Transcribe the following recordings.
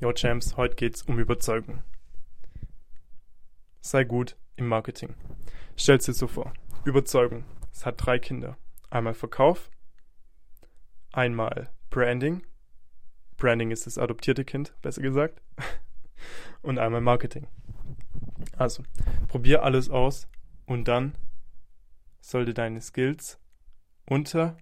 Yo Champs, heute geht's um Überzeugung. Sei gut im Marketing. Stell's dir so vor. Überzeugung. Es hat drei Kinder. Einmal Verkauf, einmal Branding. Branding ist das adoptierte Kind, besser gesagt. Und einmal Marketing. Also, probier alles aus und dann sollte deine Skills unter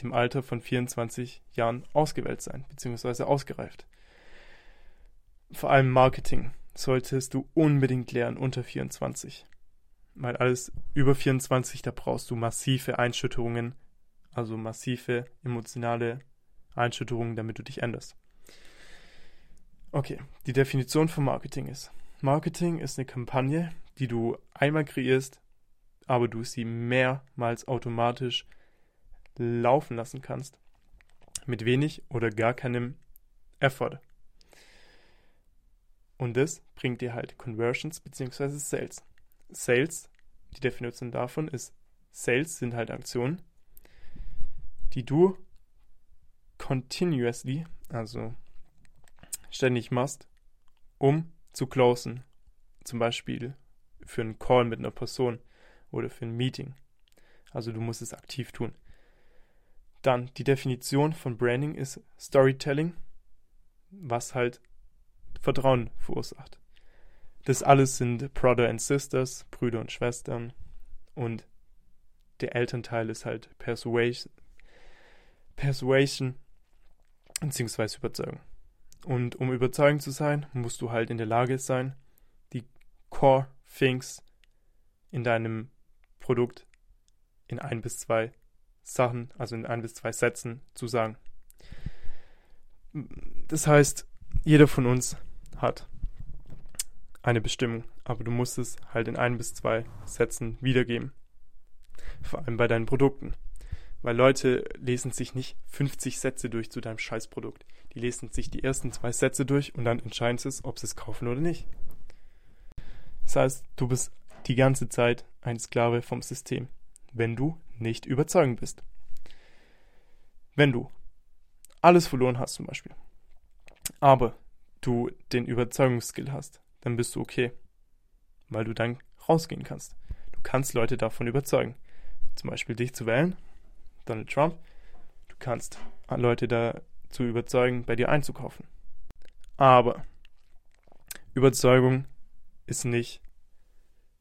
dem Alter von 24 Jahren ausgewählt sein, beziehungsweise ausgereift. Vor allem Marketing solltest du unbedingt lernen unter 24. Weil alles über 24, da brauchst du massive Einschütterungen, also massive emotionale Einschütterungen, damit du dich änderst. Okay, die Definition von Marketing ist, Marketing ist eine Kampagne, die du einmal kreierst, aber du sie mehrmals automatisch laufen lassen kannst. Mit wenig oder gar keinem Effort. Und das bringt dir halt Conversions bzw. Sales. Sales, die Definition davon ist, Sales sind halt Aktionen, die du continuously, also ständig machst, um zu closen. Zum Beispiel für einen Call mit einer Person oder für ein Meeting. Also du musst es aktiv tun. Dann die Definition von Branding ist Storytelling, was halt Vertrauen verursacht. Das alles sind Brother and Sisters, Brüder und Schwestern. Und der Elternteil ist halt Persuasion, Persuasion beziehungsweise Überzeugung. Und um überzeugend zu sein, musst du halt in der Lage sein, die Core Things in deinem Produkt in ein bis zwei Sachen, also in ein bis zwei Sätzen zu sagen. Das heißt, jeder von uns hat eine Bestimmung, aber du musst es halt in ein bis zwei Sätzen wiedergeben. Vor allem bei deinen Produkten. Weil Leute lesen sich nicht 50 Sätze durch zu deinem Scheißprodukt. Die lesen sich die ersten zwei Sätze durch und dann entscheiden sie es, ob sie es kaufen oder nicht. Das heißt, du bist die ganze Zeit ein Sklave vom System, wenn du nicht überzeugend bist. Wenn du alles verloren hast zum Beispiel, aber du den Überzeugungsskill hast, dann bist du okay, weil du dann rausgehen kannst. Du kannst Leute davon überzeugen, zum Beispiel dich zu wählen, Donald Trump. Du kannst Leute dazu überzeugen, bei dir einzukaufen. Aber Überzeugung ist nicht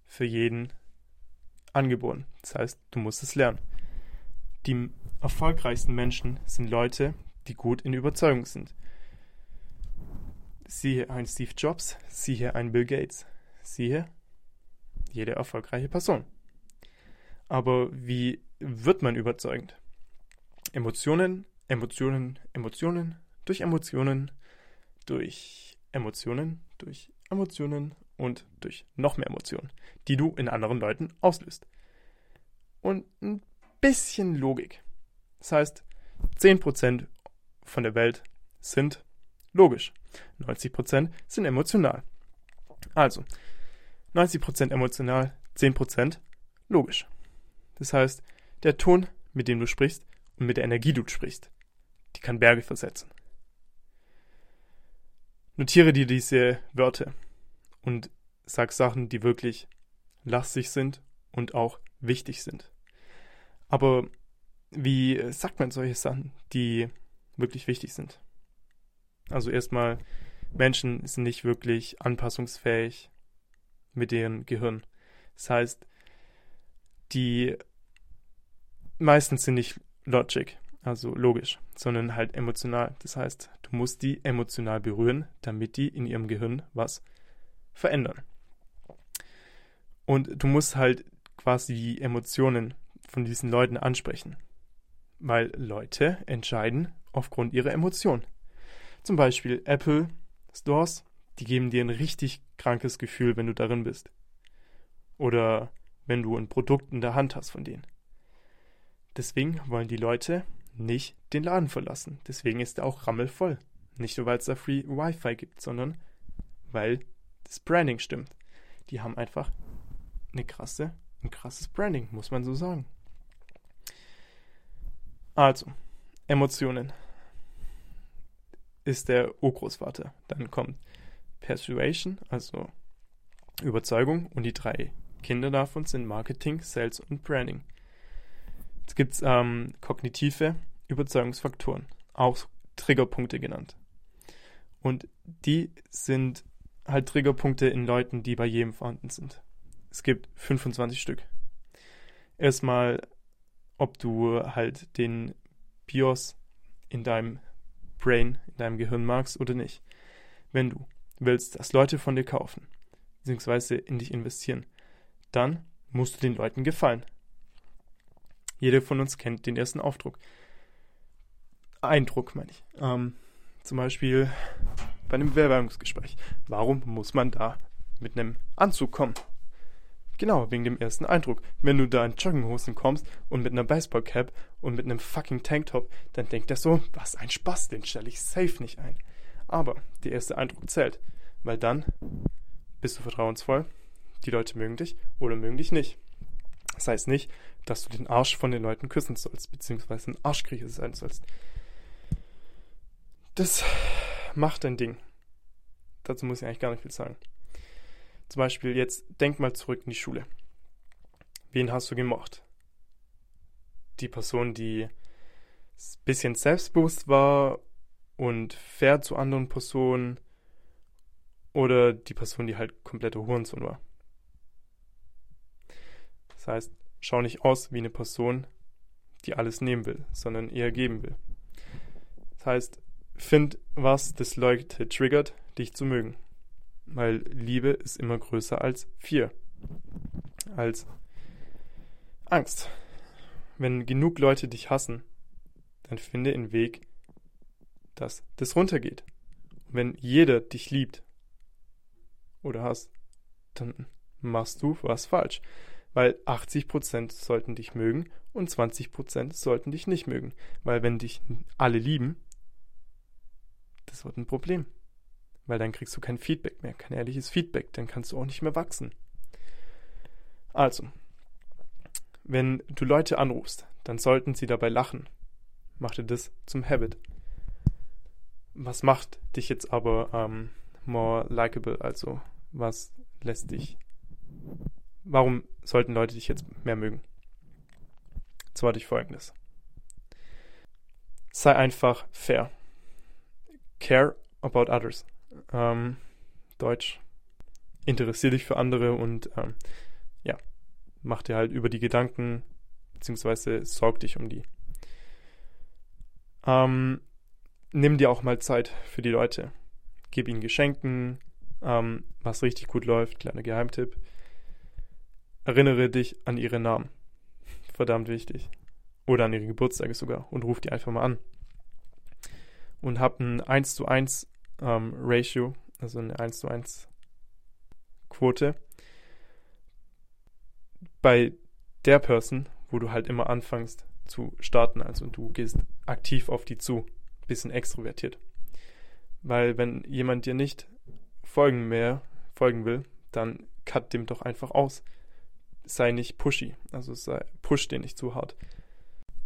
für jeden angeboren. Das heißt, du musst es lernen. Die erfolgreichsten Menschen sind Leute, die gut in Überzeugung sind. Siehe ein Steve Jobs, siehe ein Bill Gates, siehe jede erfolgreiche Person. Aber wie wird man überzeugend? Emotionen, Emotionen, Emotionen, durch Emotionen, durch Emotionen, durch Emotionen und durch noch mehr Emotionen, die du in anderen Leuten auslöst. Und ein bisschen Logik. Das heißt, 10% von der Welt sind logisch. 90% sind emotional. Also, 90% emotional, 10% logisch. Das heißt, der Ton, mit dem du sprichst und mit der Energie, die du sprichst, die kann Berge versetzen. Notiere dir diese Wörter und sag Sachen, die wirklich lastig sind und auch wichtig sind. Aber wie sagt man solche Sachen, die wirklich wichtig sind? Also erstmal, Menschen sind nicht wirklich anpassungsfähig mit deren Gehirn. Das heißt, die meisten sind nicht logic, also logisch, sondern halt emotional. Das heißt, du musst die emotional berühren, damit die in ihrem Gehirn was verändern. Und du musst halt quasi die Emotionen von diesen Leuten ansprechen. Weil Leute entscheiden aufgrund ihrer Emotionen. Zum Beispiel Apple Stores, die geben dir ein richtig krankes Gefühl, wenn du darin bist. Oder wenn du ein Produkt in der Hand hast von denen. Deswegen wollen die Leute nicht den Laden verlassen. Deswegen ist er auch rammelvoll. Nicht nur, weil es da Free Wi-Fi gibt, sondern weil das Branding stimmt. Die haben einfach eine krasse, ein krasses Branding, muss man so sagen. Also, Emotionen ist der Urgroßvater. Dann kommt Persuasion, also Überzeugung. Und die drei Kinder davon sind Marketing, Sales und Branding. Jetzt gibt es ähm, kognitive Überzeugungsfaktoren, auch Triggerpunkte genannt. Und die sind halt Triggerpunkte in Leuten, die bei jedem vorhanden sind. Es gibt 25 Stück. Erstmal, ob du halt den BIOS in deinem Brain, in deinem Gehirn magst oder nicht. Wenn du willst, dass Leute von dir kaufen, beziehungsweise in dich investieren, dann musst du den Leuten gefallen. Jeder von uns kennt den ersten Aufdruck. Eindruck, meine ich. Ähm, zum Beispiel bei einem Bewerbungsgespräch. Warum muss man da mit einem Anzug kommen? Genau, wegen dem ersten Eindruck. Wenn du da in Jogginghosen kommst und mit einer Baseballcap und mit einem fucking Tanktop, dann denkt er so, was ein Spaß, den stelle ich safe nicht ein. Aber der erste Eindruck zählt, weil dann bist du vertrauensvoll, die Leute mögen dich oder mögen dich nicht. Das heißt nicht, dass du den Arsch von den Leuten küssen sollst, beziehungsweise ein Arschkriecher sein sollst. Das macht dein Ding. Dazu muss ich eigentlich gar nicht viel sagen. Zum Beispiel jetzt denk mal zurück in die Schule. Wen hast du gemocht? Die Person, die ein bisschen selbstbewusst war und fair zu anderen Personen oder die Person, die halt komplette Hurensohn war. Das heißt, schau nicht aus wie eine Person, die alles nehmen will, sondern eher geben will. Das heißt, find was das Leute triggert, dich zu mögen. Weil Liebe ist immer größer als vier. Als Angst. Wenn genug Leute dich hassen, dann finde einen Weg, dass das runtergeht. Und wenn jeder dich liebt oder hasst, dann machst du was falsch weil 80% sollten dich mögen und 20% sollten dich nicht mögen. Weil wenn dich alle lieben, das wird ein Problem. Weil dann kriegst du kein Feedback mehr, kein ehrliches Feedback, dann kannst du auch nicht mehr wachsen. Also, wenn du Leute anrufst, dann sollten sie dabei lachen. Mach dir das zum Habit. Was macht dich jetzt aber ähm, more likable? Also, was lässt dich warum sollten Leute dich jetzt mehr mögen? Zwar durch folgendes. Sei einfach fair. Care about others. Ähm, Deutsch. Interessier dich für andere und ähm, ja, mach dir halt über die Gedanken, beziehungsweise sorg dich um die. Ähm, nimm dir auch mal Zeit für die Leute. Gib ihnen Geschenken, ähm, was richtig gut läuft, kleiner Geheimtipp. Erinnere dich an ihre Namen. Verdammt wichtig. Oder an ihre Geburtstage sogar und ruf die einfach mal an. Und hab ein 1 zu 1 ähm, Ratio, also eine 1 zu 1 Quote bei der Person, wo du halt immer anfängst zu starten. Also du gehst aktiv auf die zu, bisschen extrovertiert. Weil wenn jemand dir nicht folgen mehr, folgen will, dann cut dem doch einfach aus sei nicht pushy, also sei, push den nicht zu hart.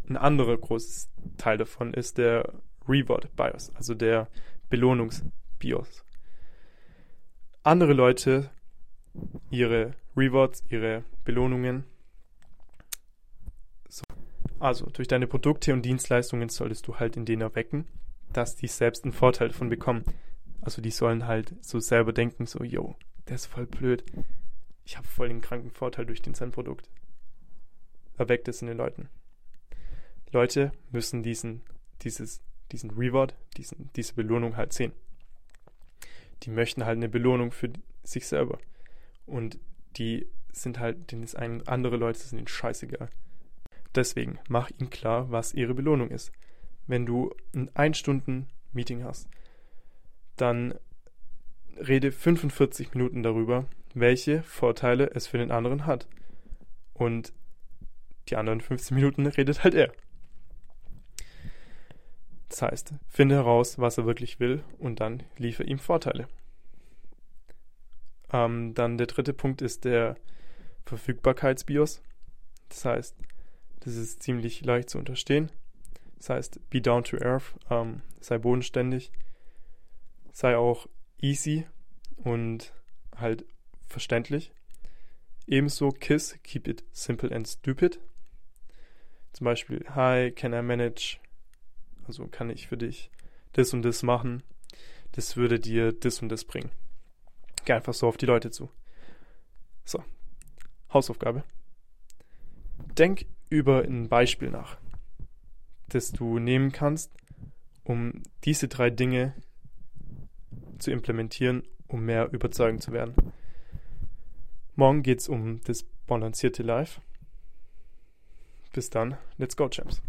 Ein anderer großes Teil davon ist der Reward Bias, also der Belohnungsbios. Andere Leute ihre Rewards, ihre Belohnungen. So. Also durch deine Produkte und Dienstleistungen solltest du halt in denen erwecken, dass die selbst einen Vorteil davon bekommen. Also die sollen halt so selber denken, so, yo, der ist voll blöd ich habe voll den kranken Vorteil durch den sein Produkt. Erweckt es in den Leuten. Leute müssen diesen, dieses, diesen Reward, diesen, diese Belohnung halt sehen. Die möchten halt eine Belohnung für sich selber. Und die sind halt, denen ist ein, andere Leute sind ihnen scheißegal. Deswegen mach ihnen klar, was ihre Belohnung ist. Wenn du ein 1 Stunden Meeting hast, dann rede 45 Minuten darüber, welche Vorteile es für den anderen hat. Und die anderen 15 Minuten redet halt er. Das heißt, finde heraus, was er wirklich will und dann liefere ihm Vorteile. Ähm, dann der dritte Punkt ist der Verfügbarkeitsbios. Das heißt, das ist ziemlich leicht zu unterstehen. Das heißt, be down to earth, ähm, sei bodenständig, sei auch easy und halt verständlich. Ebenso KISS, keep it simple and stupid. Zum Beispiel, hi, can I manage? Also kann ich für dich das und das machen. Das würde dir das und das bringen. Geh einfach so auf die Leute zu. So. Hausaufgabe. Denk über ein Beispiel nach, das du nehmen kannst, um diese drei Dinge zu implementieren, um mehr überzeugend zu werden. Morgen geht es um das balancierte Life. Bis dann, let's go, Champs.